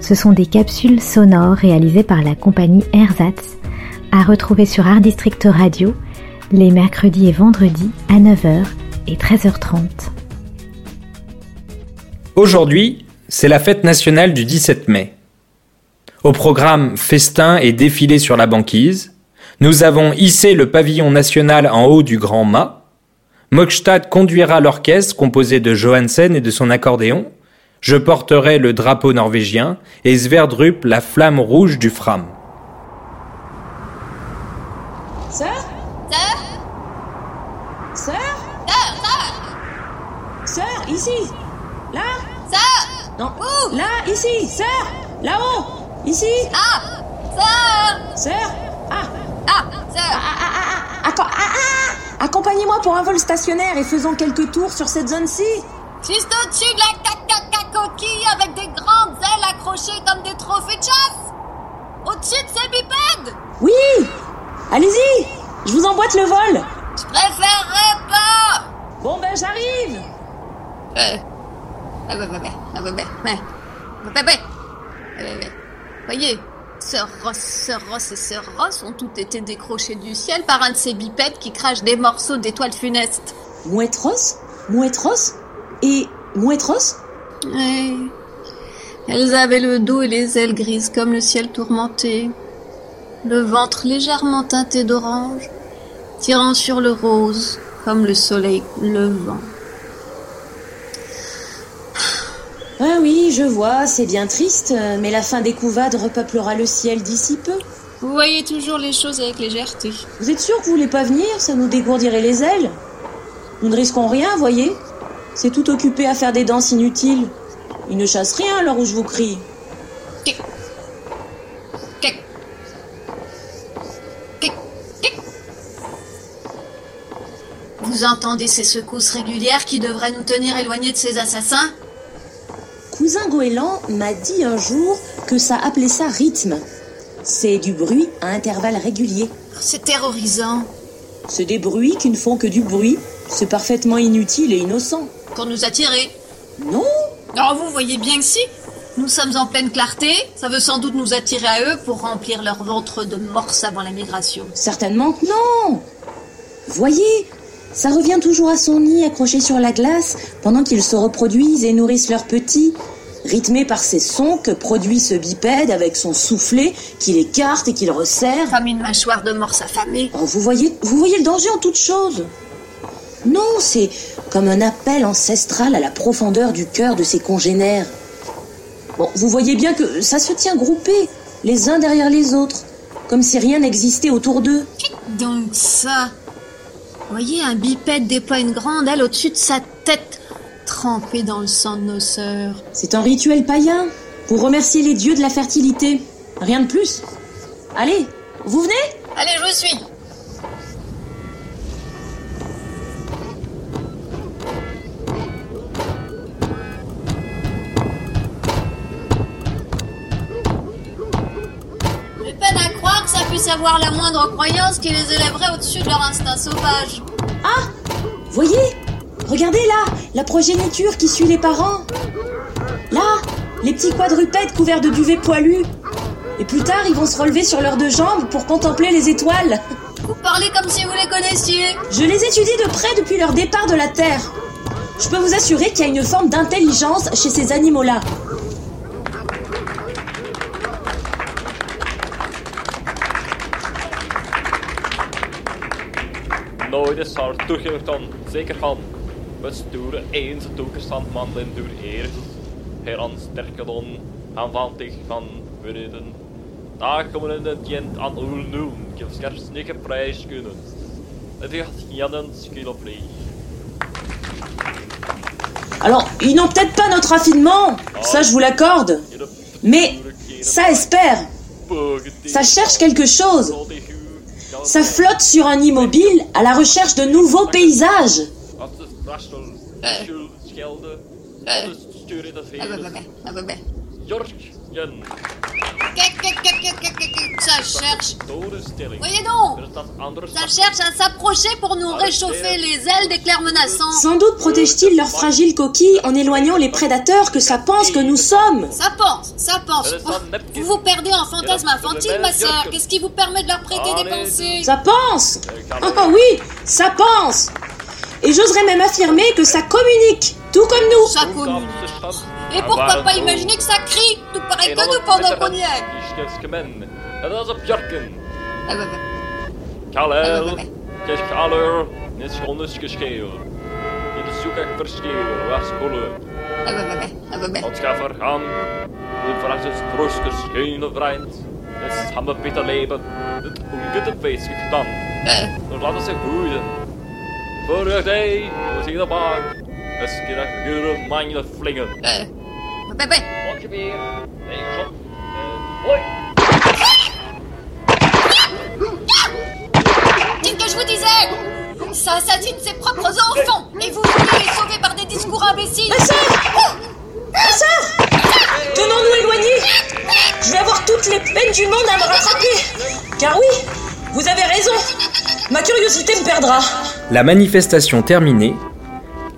ce sont des capsules sonores réalisées par la compagnie Ersatz, à retrouver sur Art District Radio les mercredis et vendredis à 9h et 13h30. Aujourd'hui, c'est la fête nationale du 17 mai. Au programme festin et défilé sur la banquise, nous avons hissé le pavillon national en haut du Grand Mât. Mokstad conduira l'orchestre composé de Johansen et de son accordéon. Je porterai le drapeau norvégien et Sverdrup la flamme rouge du Fram. Sœur Sœur Sœur Sœur Sœur Sœur, ici! Là? Sœur Non. Où? Là, ici! Sœur Là-haut! Ici! Ah! Sœur Sœur Ah! Ah! Sœur Ah, ah, ah, ah, acco- ah, ah Accompagnez-moi pour un vol stationnaire et faisons quelques tours sur cette zone-ci. Juste au-dessus de la avec des grandes ailes accrochées comme des trophées de chasse Au-dessus de ces bipèdes Oui Allez-y Je vous emboîte le vol Je préférerais pas Bon ben j'arrive Euh. Ah bah bah bah. Ah bah bah bah. Bah bah bah. Ah bah bah. Voyez, Sœur Ross, Sœur Ross et Sœur Ross ont toutes été décrochées du ciel par un de ces bipèdes qui crache des morceaux d'étoiles funestes. Mouette Ross Mouette Ross Et Mouette Ross Elles avaient le dos et les ailes grises comme le ciel tourmenté, le ventre légèrement teinté d'orange, tirant sur le rose comme le soleil levant. Ah oui, je vois, c'est bien triste, mais la fin des couvades repeuplera le ciel d'ici peu. Vous voyez toujours les choses avec légèreté. Vous êtes sûr que vous voulez pas venir Ça nous dégourdirait les ailes. Nous ne risquons rien, voyez C'est tout occupé à faire des danses inutiles. Ils ne chassent rien alors où je vous crie. Vous entendez ces secousses régulières qui devraient nous tenir éloignés de ces assassins? Cousin Goéland m'a dit un jour que ça appelait ça rythme. C'est du bruit à intervalles réguliers. C'est terrorisant. C'est des bruits qui ne font que du bruit. C'est parfaitement inutile et innocent. Pour nous attirer. Non Alors vous voyez bien que si. Nous sommes en pleine clarté. Ça veut sans doute nous attirer à eux pour remplir leur ventre de morse avant la migration. Certainement que non Voyez, ça revient toujours à son nid accroché sur la glace pendant qu'ils se reproduisent et nourrissent leurs petits, rythmé par ces sons que produit ce bipède avec son soufflet qu'il écarte et qu'il resserre. Comme une mâchoire de morse affamée. Oh, vous voyez, vous voyez le danger en toute chose Non, c'est comme un appel ancestral à la profondeur du cœur de ses congénères. Bon, vous voyez bien que ça se tient groupé, les uns derrière les autres, comme si rien n'existait autour d'eux. Donc ça. Voyez, un bipède déploie une grande aile au-dessus de sa tête, trempée dans le sang de nos sœurs. C'est un rituel païen pour remercier les dieux de la fertilité. Rien de plus. Allez, vous venez? Allez, je vous suis. Puisse avoir la moindre croyance qui les élèverait au-dessus de leur instinct sauvage. Ah Voyez Regardez là, la progéniture qui suit les parents. Là, les petits quadrupèdes couverts de duvet poilu. Et plus tard, ils vont se relever sur leurs deux jambes pour contempler les étoiles. Vous parlez comme si vous les connaissiez. Je les étudie de près depuis leur départ de la Terre. Je peux vous assurer qu'il y a une forme d'intelligence chez ces animaux-là. Nooit zal toegeton, zeker van. We sturen eens de toegestand door eerst. Heran sterkedon, aanvantig van vreden. Daar komen in het jent aan ulnoen, kilskers niet prijs kunnen. Het gaat jannen skillopri. Alors, ils n'ont peut-être pas notre raffinement, ça je vous l'accorde. Mais ça espère. Ça cherche quelque chose. Ça flotte sur un immobile à la recherche de nouveaux paysages. Ça cherche? Voyez donc Ça cherche à s'approcher pour nous réchauffer les ailes d'éclairs menaçants. Sans doute protège-t-il leurs fragiles coquilles en éloignant les prédateurs que ça pense que nous sommes. Ça pense, ça pense. Oh, vous vous perdez en fantasme infantile, ma sœur. Qu'est-ce qui vous permet de leur prêter des pensées? Ça pense Ah oui, ça pense Et j'oserais même affirmer que ça communique, tout comme nous. Ça communique. Et pourquoi pas imaginer que ça crie, tout pareil que nous pendant qu'on y est dat is op. Kalel, kijk kaler, net schondes gescheel. De zoek ik was ga vergaan, de verrassers troosters geen vriend. Het is hammer Peter leven, het ongete feest gedaan. Dan laten ze groeien. Voor de day, we zien de baan. Het is een gure mijn flingen. Eh. Bah, bah, bah. Pak je weer, nee, schot. En hoi! Dites que je vous disais Ça assassine ses propres enfants Et vous voulez les sauver par des discours imbéciles Ma sœur Ma sœur Tenons-nous éloignés Je vais avoir toutes les peines du monde à me rattraper. Car oui, vous avez raison. Ma curiosité me perdra. La manifestation terminée,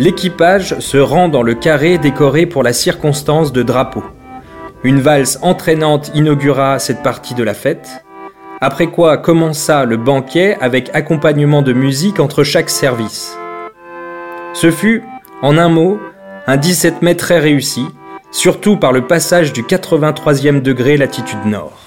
l'équipage se rend dans le carré décoré pour la circonstance de drapeau. Une valse entraînante inaugura cette partie de la fête, après quoi commença le banquet avec accompagnement de musique entre chaque service. Ce fut, en un mot, un 17 mai très réussi, surtout par le passage du 83e degré latitude nord.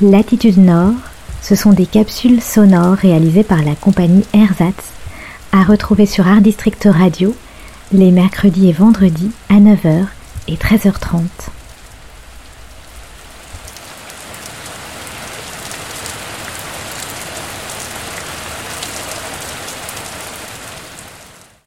Latitude Nord, ce sont des capsules sonores réalisées par la compagnie Ersatz, à retrouver sur Art District Radio les mercredis et vendredis à 9h et 13h30.